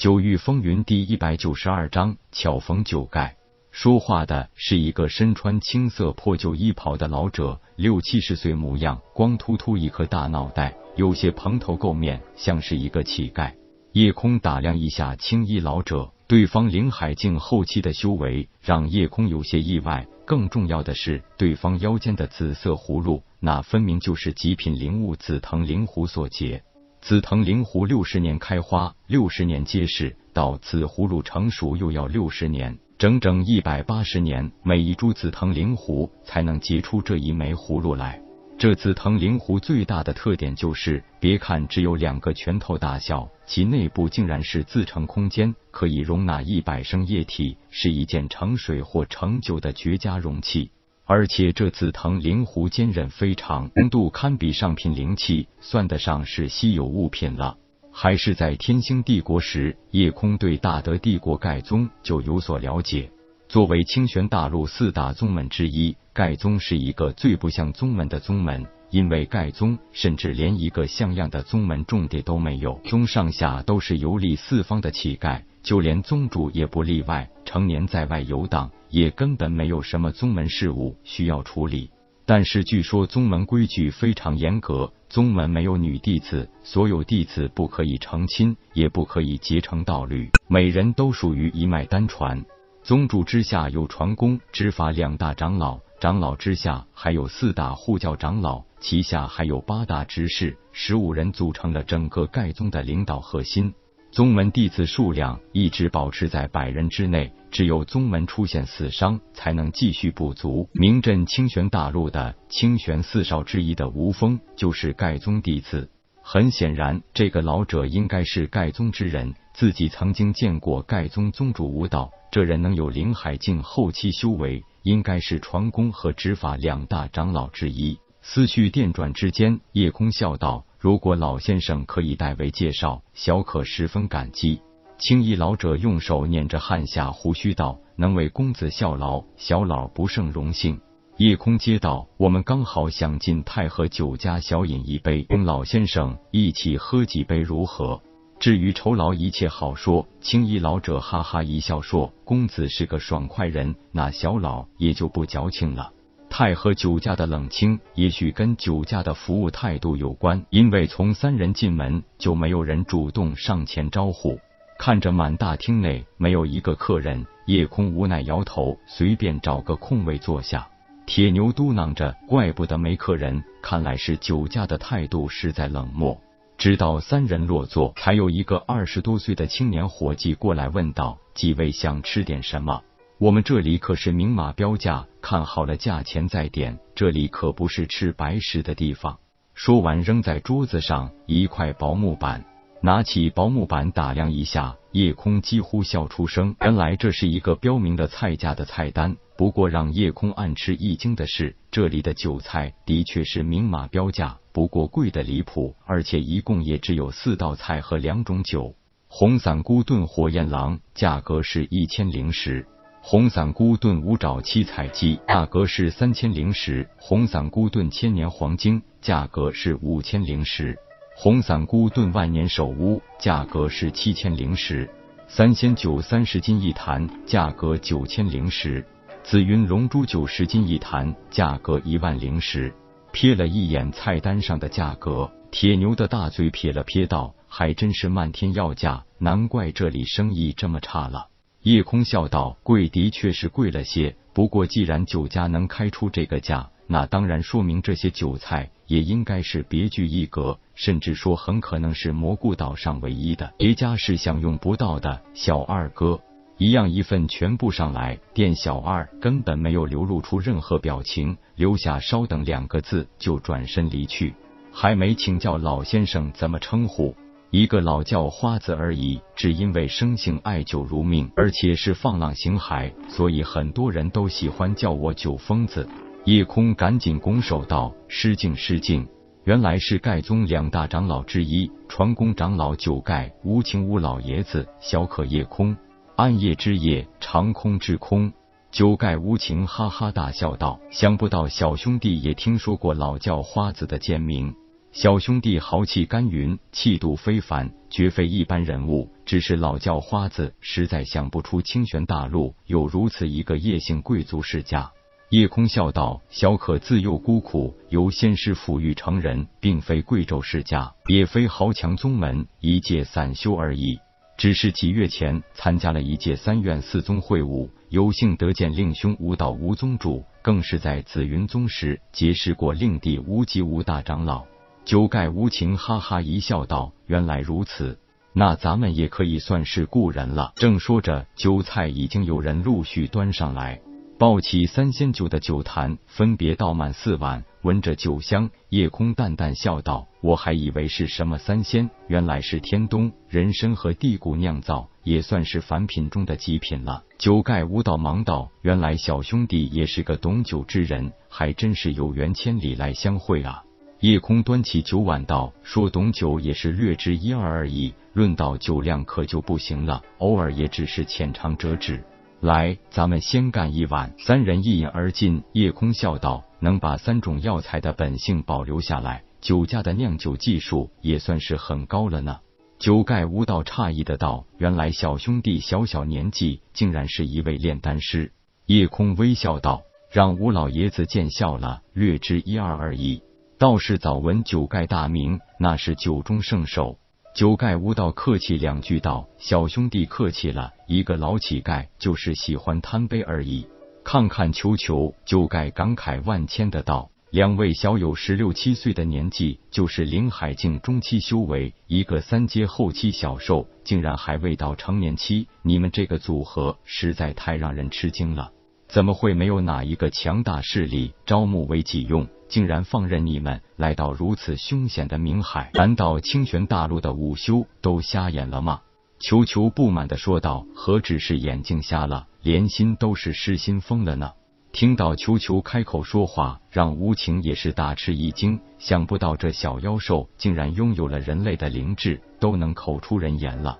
九域风云第一百九十二章巧逢九盖。说话的是一个身穿青色破旧衣袍的老者，六七十岁模样，光秃秃一颗大脑袋，有些蓬头垢面，像是一个乞丐。夜空打量一下青衣老者，对方灵海境后期的修为让夜空有些意外。更重要的是，对方腰间的紫色葫芦，那分明就是极品灵物紫藤灵狐所结。紫藤灵狐六十年开花，六十年结实，到紫葫芦成熟又要六十年，整整一百八十年，每一株紫藤灵狐才能结出这一枚葫芦来。这紫藤灵狐最大的特点就是，别看只有两个拳头大小，其内部竟然是自成空间，可以容纳一百升液体，是一件盛水或盛酒的绝佳容器。而且这紫藤灵狐坚韧非常，浓度堪比上品灵气，算得上是稀有物品了。还是在天星帝国时，夜空对大德帝国盖宗就有所了解。作为清玄大陆四大宗门之一，盖宗是一个最不像宗门的宗门，因为盖宗甚至连一个像样的宗门重点都没有，宗上下都是游历四方的乞丐，就连宗主也不例外，成年在外游荡。也根本没有什么宗门事务需要处理，但是据说宗门规矩非常严格，宗门没有女弟子，所有弟子不可以成亲，也不可以结成道侣，每人都属于一脉单传。宗主之下有传功、执法两大长老，长老之下还有四大护教长老，旗下还有八大执事，十五人组成了整个盖宗的领导核心。宗门弟子数量一直保持在百人之内，只有宗门出现死伤，才能继续补足。名震清玄大陆的清玄四少之一的吴峰，就是盖宗弟子。很显然，这个老者应该是盖宗之人，自己曾经见过盖宗宗主吴道，这人能有灵海境后期修为，应该是传功和执法两大长老之一。思绪电转之间，夜空笑道。如果老先生可以代为介绍，小可十分感激。青衣老者用手捻着汗下胡须道：“能为公子效劳，小老不胜荣幸。”夜空接道：“我们刚好想进太和酒家小饮一杯，跟老先生一起喝几杯如何？至于酬劳，一切好说。”青衣老者哈哈一笑说：“公子是个爽快人，那小老也就不矫情了。”太和酒家的冷清，也许跟酒家的服务态度有关。因为从三人进门，就没有人主动上前招呼。看着满大厅内没有一个客人，夜空无奈摇头，随便找个空位坐下。铁牛嘟囔着：“怪不得没客人，看来是酒家的态度实在冷漠。”直到三人落座，才有一个二十多岁的青年伙计过来问道：“几位想吃点什么？”我们这里可是明码标价，看好了价钱再点。这里可不是吃白食的地方。说完，扔在桌子上一块薄木板，拿起薄木板打量一下，夜空几乎笑出声。原来这是一个标明的菜价的菜单。不过让夜空暗吃一惊的是，这里的酒菜的确是明码标价，不过贵的离谱，而且一共也只有四道菜和两种酒。红伞菇炖火焰狼，价格是一千零十。红伞菇炖五爪七彩鸡，价格是三千零十；红伞菇炖千年黄金，价格是五千零十；红伞菇炖万年首乌，价格是七千零十；三仙酒三十斤一坛，价格九千零十；紫云龙珠九十斤一坛，价格一万零十。瞥了一眼菜单上的价格，铁牛的大嘴撇了撇道：“还真是漫天要价，难怪这里生意这么差了。”夜空笑道：“贵的确是贵了些，不过既然酒家能开出这个价，那当然说明这些酒菜也应该是别具一格，甚至说很可能是蘑菇岛上唯一的，别家是享用不到的。”小二哥，一样一份全部上来。店小二根本没有流露出任何表情，留下“稍等”两个字就转身离去，还没请教老先生怎么称呼。一个老叫花子而已，只因为生性爱酒如命，而且是放浪形骸，所以很多人都喜欢叫我酒疯子。夜空赶紧拱手道：“失敬失敬。”原来是盖宗两大长老之一，传功长老九盖无情无老爷子。小可夜空，暗夜之夜，长空之空。九盖无情哈哈大笑道：“想不到小兄弟也听说过老叫花子的贱名。”小兄弟豪气干云，气度非凡，绝非一般人物。只是老叫花子实在想不出清玄大陆有如此一个叶姓贵族世家。叶空笑道：“小可自幼孤苦，由先师抚育成人，并非贵胄世家，也非豪强宗门，一介散修而已。只是几月前参加了一届三院四宗会晤，有幸得见令兄吴道吴宗主，更是在紫云宗时结识过令弟吴极吴大长老。”酒盖无情哈哈一笑，道：“原来如此，那咱们也可以算是故人了。”正说着，酒菜已经有人陆续端上来，抱起三仙酒的酒坛分别倒满四碗。闻着酒香，夜空淡淡笑道：“我还以为是什么三仙，原来是天冬、人参和地谷酿造，也算是凡品中的极品了。”酒盖无道忙道：“原来小兄弟也是个懂酒之人，还真是有缘千里来相会啊！”叶空端起酒碗道：“说懂酒也是略知一二而已，论到酒量可就不行了，偶尔也只是浅尝辄止。来，咱们先干一碗。”三人一饮而尽。叶空笑道：“能把三种药材的本性保留下来，酒家的酿酒技术也算是很高了呢。”酒盖无道诧异的道：“原来小兄弟小小年纪，竟然是一位炼丹师。”叶空微笑道：“让吴老爷子见笑了，略知一二而已。”道士早闻九盖大名，那是酒中圣手。九盖无道客气两句道：“小兄弟客气了，一个老乞丐就是喜欢贪杯而已。”看看球球，九盖感慨万千的道：“两位小友十六七岁的年纪，就是灵海境中期修为，一个三阶后期小兽，竟然还未到成年期。你们这个组合实在太让人吃惊了。怎么会没有哪一个强大势力招募为己用？”竟然放任你们来到如此凶险的冥海？难道清玄大陆的武修都瞎眼了吗？球球不满的说道：“何止是眼睛瞎了，连心都是失心疯了呢！”听到球球开口说话，让无情也是大吃一惊。想不到这小妖兽竟然拥有了人类的灵智，都能口出人言了。